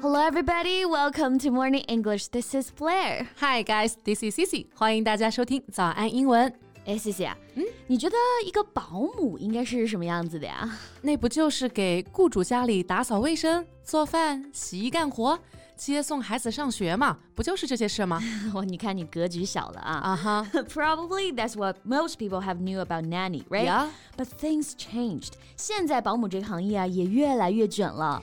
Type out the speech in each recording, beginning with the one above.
Hello, everybody. Welcome to Morning English. This is Blair. Hi, guys. This is Cici. 欢迎大家收听早安英文。哎，谢谢啊。嗯，你觉得一个保姆应该是什么样子的呀？那不就是给雇主家里打扫卫生、做饭、洗衣干活、接送孩子上学嘛？不就是这些事吗？哇，你看你格局小了啊！啊哈。Probably that's what most people have knew about nanny, right? Yeah. But things changed. 现在保姆这个行业啊，也越来越卷了。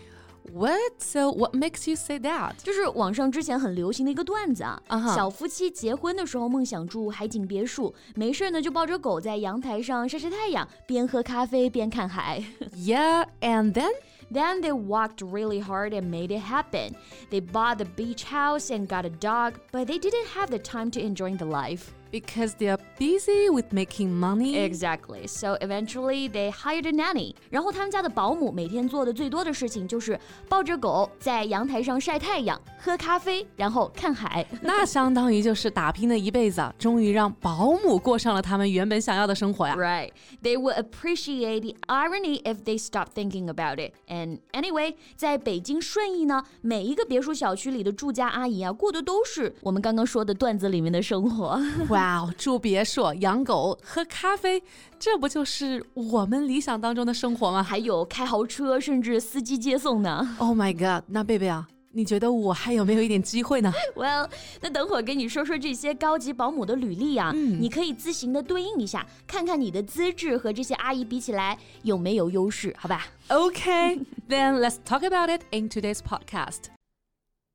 What? So what makes you say that? 就是网上之前很流行的一个段子啊啊哈小夫妻结婚的时候梦想住海景别墅，没事呢就抱着狗在阳台上晒晒太阳，边喝咖啡边看海。 Yeah, and then? Then they worked really hard and made it happen. They bought the beach house and got a dog, but they didn't have the time to enjoy the life. Because they're busy with making money. Exactly. So eventually they hired a nanny. 然后他们家的保姆每天做的最多的事情就是抱着狗在阳台上晒太阳、喝咖啡，然后看海。那相当于就是打拼了一辈子，终于让保姆过上了他们原本想要的生活呀。 Right. They would appreciate the irony if they stopped thinking about it. And anyway, 在北京顺义呢，每一个别墅小区里的住家阿姨啊，过的都是我们刚刚说的段子里面的生活。哇 哦，住别墅、养狗、喝咖啡，这不就是我们理想当中的生活吗还有开豪车，甚至司机接送呢。？Oh my god！那贝贝啊，你觉得我还有没有一点机会呢？Well，那等会儿跟你说说这些高级保姆的履历啊，你可以自行的对应一下，看看你的资质和这些阿姨比起来有没有优势，好吧？Okay, then let's talk about it in today's podcast.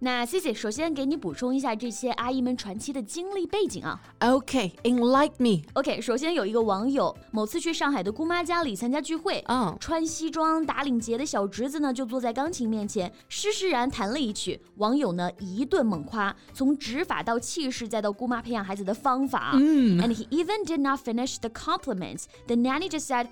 那 Cici 首先给你补充一下这些阿姨们传奇的经历背景啊。Okay, enlighten me. OK，首先有一个网友某次去上海的姑妈家里参加聚会，嗯穿西装打领结的小侄子呢就坐在钢琴面前，施施然弹了一曲。网友呢一顿猛夸，从指法到气势，再到姑妈培养孩子的方法。嗯，And he even did not finish the compliments. The nanny just said.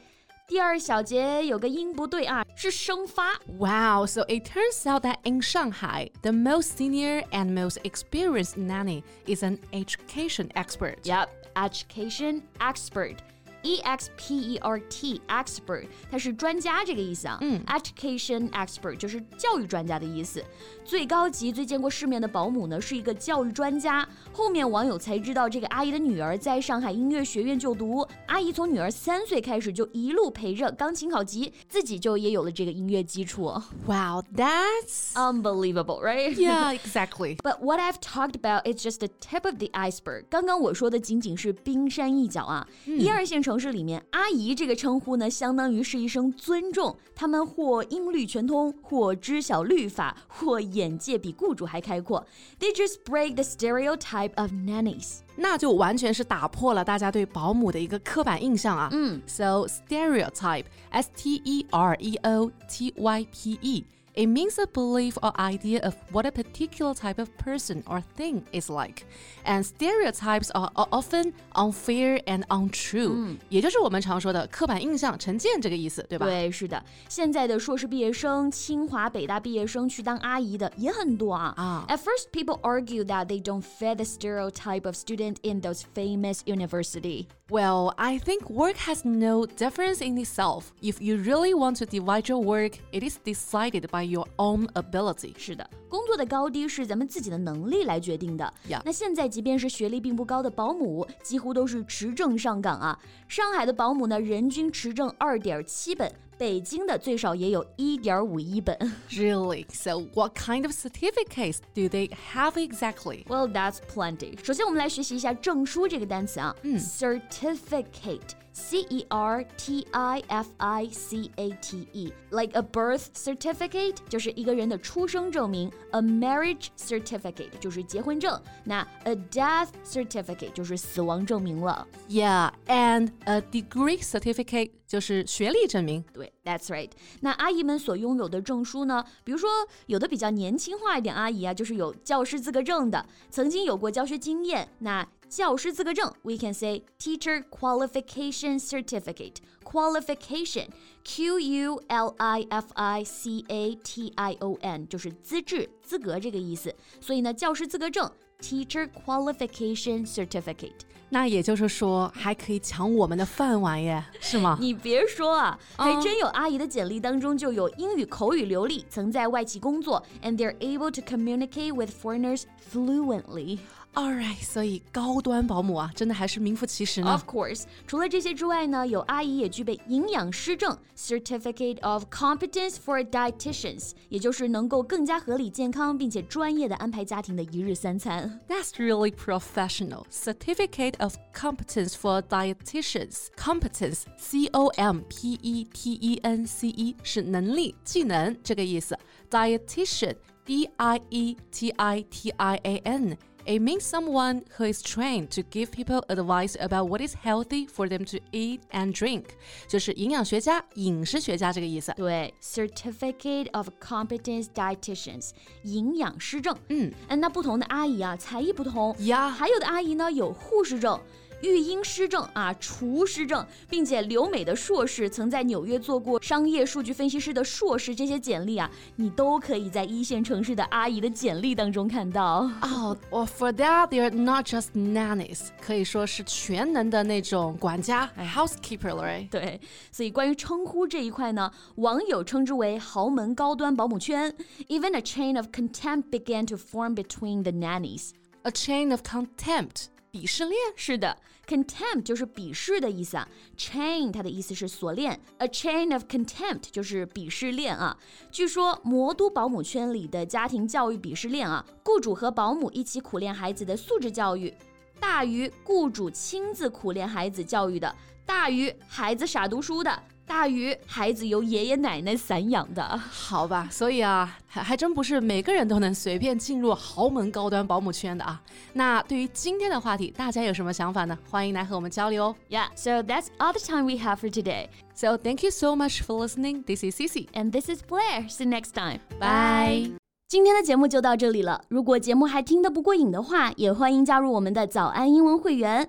第二小节有个音不对啊，是升发。 Wow, so it turns out that in Shanghai, the most senior and most experienced nanny is an education expert. Yep, education expert. E X P E R T expert，它是专家这个意思啊。嗯，education expert 就是教育专家的意思。最高级、最见过世面的保姆呢，是一个教育专家。后面网友才知道，这个阿姨的女儿在上海音乐学院就读。阿姨从女儿三岁开始就一路陪着钢琴考级，自己就也有了这个音乐基础。 Wow, that's. Unbelievable, right? yeah, exactly. But what I've talked about is just the tip of the iceberg。刚刚我说的仅仅是冰山一角啊。一二线城 市里面，阿姨这个称呼呢，相当于是一声尊重。他们或音律全通，或知晓律法，或眼界比雇主还开阔。They just break the stereotype of nannies。那就完全是打破了大家对保姆的一个刻板印象啊。嗯，So stereotype, S T E R E O T Y P E. It means a belief or idea of what a particular type of person or thing is like. And stereotypes are are often unfair and untrue. 也就是我们常说的刻板印象、成见这个意思，对吧？对，是的，现在的硕士毕业生、清华、北大毕业生去当阿姨的也很多啊。啊 At first, people argue that they don't fit the stereotype of student in those famous university. Well, I think work has no difference in itself. If you really want to divide your work, it is decided by your own ability. 是的，工作的高低是咱们自己的能力来决定的。 Yeah. 那现在即便是学历并不高的保姆，几乎都是持证上岗啊。上海的保姆呢，人均持证二点七本，北京的最少也有一点五一本。 Really? So, what kind of certificates do they have exactly? Well, that's plenty. 首先，我们来学习一下证书这个单词啊。Certificate. C E R T I F I C A T E, like a birth certificate 就是一个人的出生证明，a marriage certificate 就是结婚证，那 a death certificate 就是死亡证明了。 Yeah, and a degree certificate 就是学历证明。对，That's right。那阿姨们所拥有的证书呢？比如说，有的比较年轻化一点阿姨啊，就是有教师资格证的，曾经有过教学经验。那 教师资格证，we can say teacher qualification certificate. Qualification, Q U L I F I C A T I O N，就是资质、资格这个意思。所以呢，教师资格证 teacher qualification certificate。那也就是说，还可以抢我们的饭碗耶，是吗？你别说啊，还真有阿姨的简历当中就有英语口语流利，曾在外企工作，and they're able to communicate with foreigners fluently。Alright，所以高端保姆啊，真的还是名副其实呢。Of course，除了这些之外呢，有阿姨也 具备营养师证 （Certificate of Competence for Dietitians），也就是能够更加合理、健康并且专业的安排家庭的一日三餐。That's really professional. Certificate of Competence for Dietitians. Competence, C-O-M-P-E-T-E-N-C-E，是能力、技能这个意思。Dietitian, D-I-E-T-I-T-I-A-N。 It means someone who is trained to give people advice about what is healthy for them to eat and drink，就是营养学家、饮食学家这个意思。对，Certificate of Competence Dietitians，营养师证。嗯，那不同的阿姨啊，才艺不同呀。还有的阿姨呢，有护士证。 育婴师证啊，厨师证，并且留美的硕士，曾在纽约做过商业数据分析师的硕士，这些简历啊，你都可以在一线城市的阿姨的简历当中看到。哦，Well for that they're not just nannies，可以说是全能的那种管家，housekeeper 了。对，所以关于称呼这一块呢，网友称之为豪门高端保姆圈。Even a chain of contempt began to form between the nannies. A chain of contempt. 鄙视链是的，contempt 就是鄙视的意思啊。chain 它的意思是锁链，a chain of contempt 就是鄙视链啊。据说魔都保姆圈里的家庭教育鄙视链啊，雇主和保姆一起苦练孩子的素质教育，大于雇主亲自苦练孩子教育的，大于孩子傻读书的。大鱼孩子由爷爷奶奶散养的，好吧，所以啊，还还真不是每个人都能随便进入豪门高端保姆圈的啊。那对于今天的话题，大家有什么想法呢？欢迎来和我们交流哦。Yeah, so that's all the time we have for today. So thank you so much for listening. This is Cici and this is Blair. See you next time. Bye. 今天的节目就到这里了。如果节目还听得不过瘾的话，也欢迎加入我们的早安英文会员。